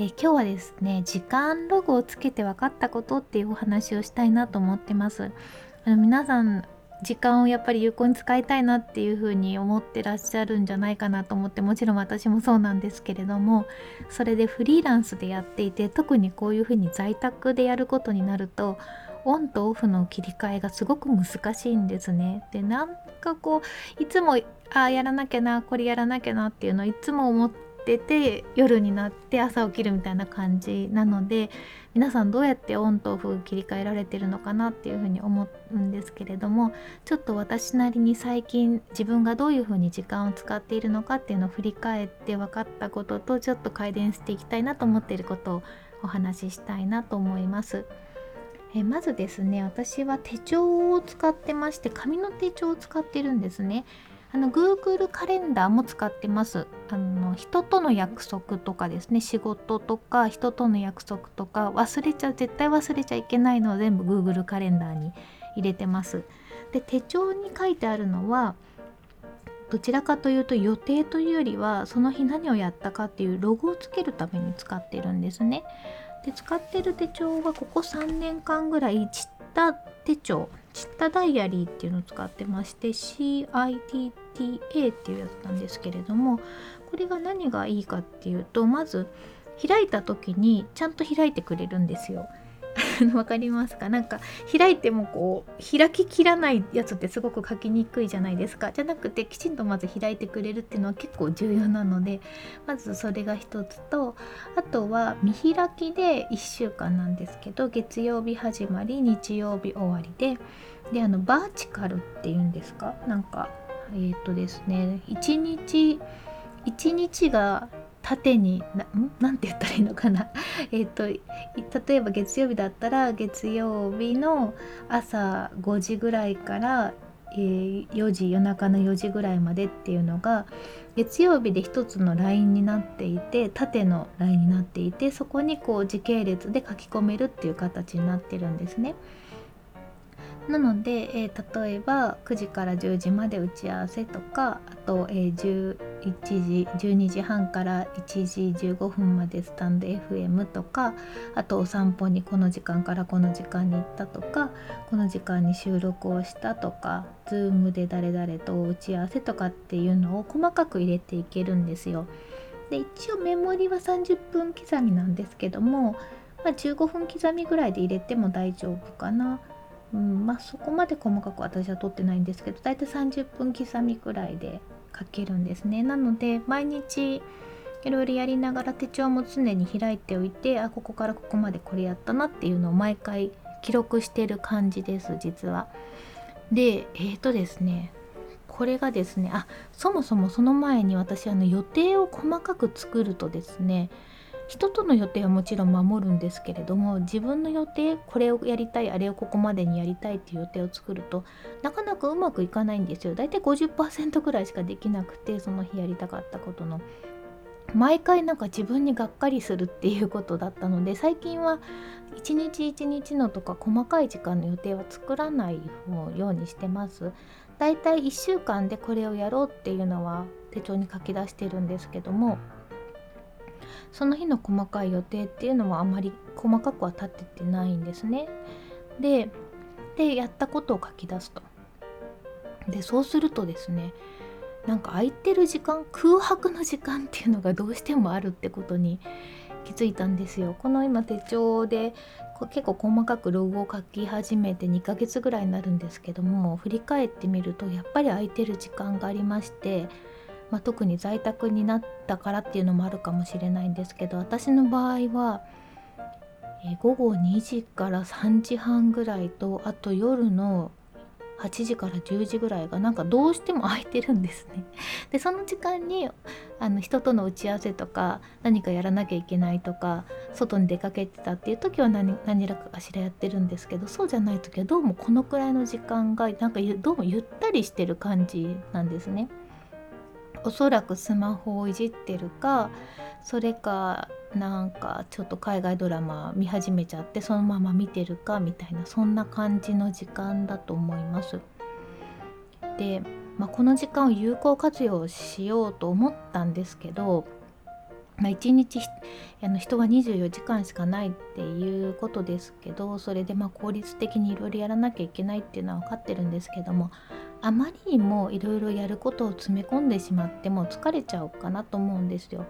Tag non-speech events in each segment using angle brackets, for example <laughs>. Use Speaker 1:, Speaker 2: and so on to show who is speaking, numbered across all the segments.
Speaker 1: え今日はですね時間ログをつけて分かったことっていうお話をしたいなと思ってますあの皆さん時間をやっぱり有効に使いたいなっていうふうに思ってらっしゃるんじゃないかなと思ってもちろん私もそうなんですけれどもそれでフリーランスでやっていて特にこういうふうに在宅でやることになるとオンとオフの切り替えがすごく難しいんですね。でなんかこういつもああやらなきゃなこれやらなきゃなっていうのをいつも思っててて夜になって朝起きるみたいな感じなので皆さんどうやってオンとオフ切り替えられてるのかなっていうふうに思うんですけれどもちょっと私なりに最近自分がどういうふうに時間を使っているのかっていうのを振り返って分かったこととちょっと改善していきたいなと思っていることをお話ししたいなと思います。えまずですね私は手帳を使ってまして紙の手帳を使ってるんですね。あの Google カレンダーも使ってます。あの人との約束とかですね仕事とか人との約束とか忘れちゃう絶対忘れちゃいけないのを全部 Google カレンダーに入れてます。で手帳に書いてあるのはどちらかというと予定というよりはその日何をやったかっていうロゴをつけるために使ってるんですね。で使ってる手帳はここ3年間ぐらいちった手帳チッタダイアリーっていうのを使ってまして CITTA っていうやつなんですけれどもこれが何がいいかっていうとまず開いた時にちゃんと開いてくれるんですよ。<laughs> わかりますか？なんか開いてもこう開ききらないやつってすごく書きにくいじゃないですかじゃなくてきちんとまず開いてくれるっていうのは結構重要なのでまずそれが一つとあとは見開きで1週間なんですけど月曜日始まり日曜日終わりでであのバーチカルっていうんですか？なんかえっ、ー、とですね1日1日が縦に何て言ったらいいのかな？<laughs> えっと例えば月曜日だったら月曜日の朝5時ぐらいから、えー、4時夜中の4時ぐらいまでっていうのが月曜日で一つのラインになっていて縦のラインになっていてそこにこう時系列で書き込めるっていう形になってるんですね。なので、えー、例えば9時から10時まで打ち合わせとかあと、えー、11時12時半から1時15分までスタンド FM とかあとお散歩にこの時間からこの時間に行ったとかこの時間に収録をしたとか Zoom で誰々と打ち合わせとかっていうのを細かく入れていけるんですよ。で一応メモリは30分刻みなんですけども、まあ、15分刻みぐらいで入れても大丈夫かな。うんまあ、そこまで細かく私は取ってないんですけど大体30分刻みくらいで書けるんですねなので毎日いろいろやりながら手帳も常に開いておいてあここからここまでこれやったなっていうのを毎回記録してる感じです実は。でえーとですねこれがですねあそもそもその前に私あの予定を細かく作るとですね人との予定はもちろん守るんですけれども自分の予定これをやりたいあれをここまでにやりたいっていう予定を作るとなかなかうまくいかないんですよ。大体50%ぐらいしかできなくてその日やりたかったことの。毎回なんか自分にがっかりするっていうことだったので最近は一日一日のとか細かい時間の予定は作らないようにしてます。だいたい1週間でこれをやろうっていうのは手帳に書き出してるんですけどもその日の細かい予定っていうのはあまり細かくは立っててないんですね。ででやったことを書き出すと。でそうするとですねなんか空いてる時間空白の時間っていうのがどうしてもあるってことに気づいたんですよ。この今手帳で結構細かくロゴを書き始めて2ヶ月ぐらいになるんですけども振り返ってみるとやっぱり空いてる時間がありましてまあ、特に在宅になったからっていうのもあるかもしれないんですけど私の場合は、え午後2時から3時半ぐらいとあと夜の8時から10時ぐらいがなんかどうしても空いてるんですね。でその時間にあの人との打ち合わせとか何かやらなきゃいけないとか外に出かけてたっていう時は何何らかしらやってるんですけどそうじゃない時はどうもこのくらいの時間がなんかどうもゆったりしてる感じなんですね。おそらくスマホをいじってるかそれかなんかちょっと海外ドラマ見始めちゃってそのまま見てるかみたいなそんな感じの時間だと思います。で、まあ、この時間を有効活用しようと思ったんですけど、まあ、1日あの人は24時間しかないっていうことですけどそれでま効率的にいろいろやらなきゃいけないっていうのは分かってるんですけどもあまりにもいろいろやることを詰め込んでしまっても疲れちゃうかなと思うんですよ。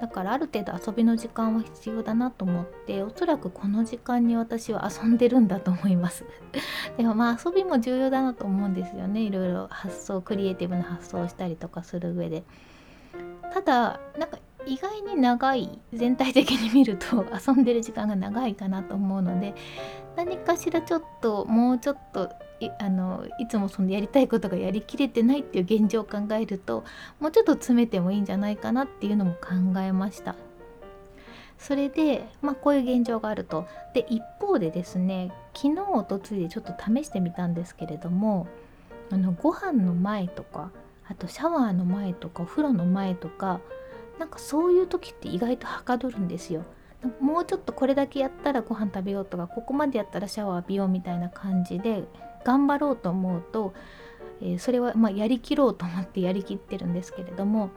Speaker 1: だからある程度遊びの時間は必要だなと思っておそらくこの時間に私は遊んでるんだと思います。<laughs> でもまあ遊びも重要だなと思うんですよね。いろいろ発想クリエイティブな発想をしたりとかする上で。ただなんか意外に長い全体的に見ると <laughs> 遊んでる時間が長いかなと思うので何かしらちょっともうちょっといあのいつもそのやりたいことがやりきれてないっていう現状を考えるともうちょっと詰めてもいいんじゃないかなっていうのも考えました。それで、まあ、こういう現状があると。で一方でですね昨日おとついでちょっと試してみたんですけれどもあのご飯の前とかあとシャワーの前とかお風呂の前とかなんかそういう時って意外とはかどるんですよ。もうちょっとこれだけやったらご飯食べようとかここまでやったらシャワー浴びようみたいな感じで頑張ろうと思うと、えー、それはまやりきろうと思ってやりきってるんですけれども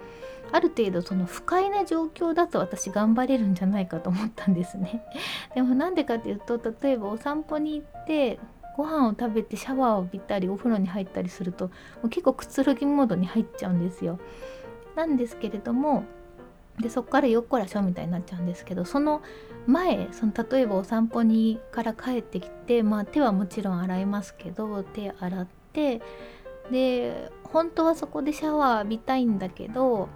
Speaker 1: ある程度その不快な状況だと私頑張れるんじゃないかと思ったんですね。<laughs> でもなんでかっていうと例えばお散歩に行ってご飯を食べてシャワーを浴びたりお風呂に入ったりするともう結構くつろぎモードに入っちゃうんですよ。なんですけれどもでそこからよっこらしょみたいになっちゃうんですけどその前その例えばお散歩にから帰ってきて、まあ、手はもちろん洗いますけど手洗ってで本当はそこでシャワー浴びたいんだけど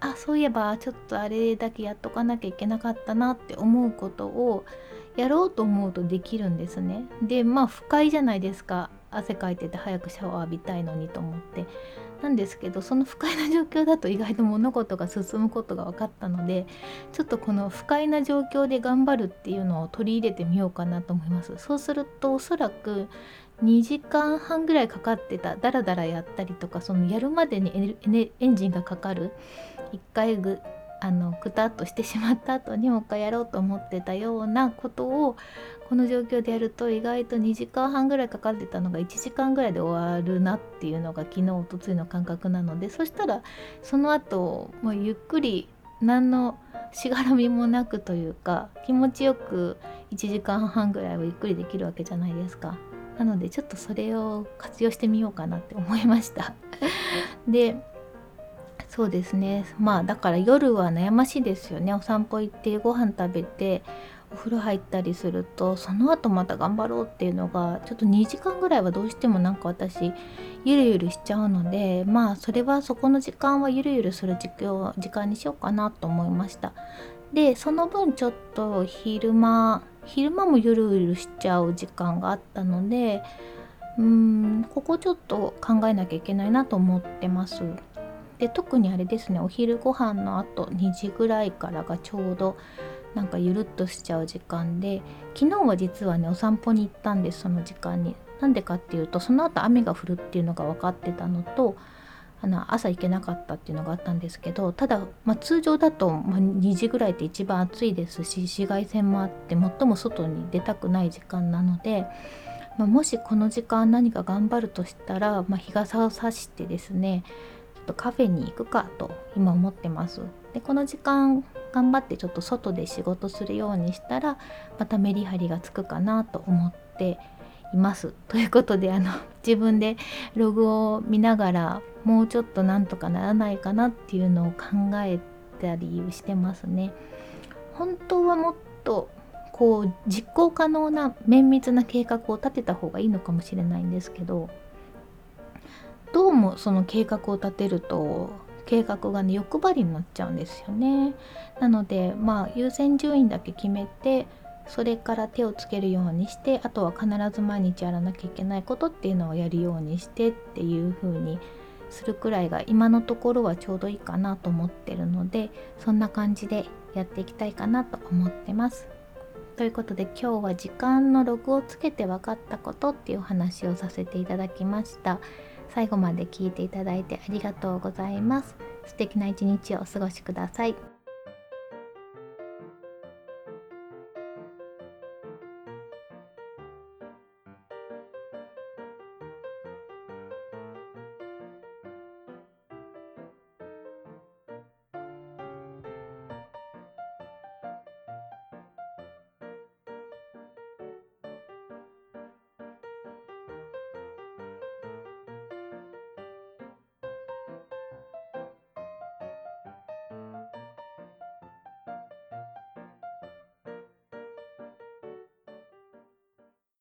Speaker 1: あそういえばちょっとあれだけやっとかなきゃいけなかったなって思うことをやろうと思うとできるんですね。でまあ不快じゃないですか汗かいてて早くシャワー浴びたいのにと思ってなんですけどその不快な状況だと意外と物事が進むことが分かったのでちょっとこの不快な状況で頑張るっていうのを取り入れてみようかなと思います。そうするとおそらく2時間半ぐらいかかってたダラダラやったりとかそのやるまでにエンジンがかかる1回ぐあのくたっとしてしまった後にもう一回やろうと思ってたようなことをこの状況でやると意外と2時間半ぐらいかかってたのが1時間ぐらいで終わるなっていうのが昨日おとついの感覚なのでそしたらその後もうゆっくり何のしがらみもなくというか気持ちよく1時間半ぐらいはゆっくりできるわけじゃないですか。なのでちょっとそれを活用してみようかなって思いました。<laughs> でそうですね。まあだから夜は悩ましいですよね。お散歩行ってご飯食べてお風呂入ったりするとその後また頑張ろうっていうのがちょっと2時間ぐらいはどうしてもなんか私ゆるゆるしちゃうのでまあそれはそこの時間はゆるゆるする時時間にしようかなと思いました。でその分ちょっと昼間昼間もゆるゆるしちゃう時間があったのでうーんここちょっと考えなきゃいけないなと思ってます。で特にあれですねお昼ご飯のあと2時ぐらいからがちょうどなんかゆるっとしちゃう時間で昨日は実はねお散歩に行ったんですその時間に。なんでかっていうとその後雨が降るっていうのが分かってたのとあの朝行けなかったっていうのがあったんですけどただ、まあ、通常だと、ま、2時ぐらいって一番暑いですし紫外線もあって最も外に出たくない時間なので、まあ、もしこの時間何か頑張るとしたら、ま日傘を差してですねとカフェに行くかと今思ってます。でこの時間頑張ってちょっと外で仕事するようにしたらまたメリハリがつくかなと思っています。ということであの <laughs> 自分でログを見ながらもうちょっとなんとかならないかなっていうのを考えたりしてますね。本当はもっとこう実行可能な綿密な計画を立てた方がいいのかもしれないんですけどどうもその計画を立てると計画がね欲張りになっちゃうんですよね。なのでまあ優先順位だけ決めてそれから手をつけるようにしてあとは必ず毎日やらなきゃいけないことっていうのをやるようにしてっていう風にするくらいが今のところはちょうどいいかなと思ってるのでそんな感じでやっていきたいかなと思ってます。ということで今日は時間のログをつけて分かったことっていうお話をさせていただきました。最後まで聞いていただいてありがとうございます。素敵な一日をお過ごしください。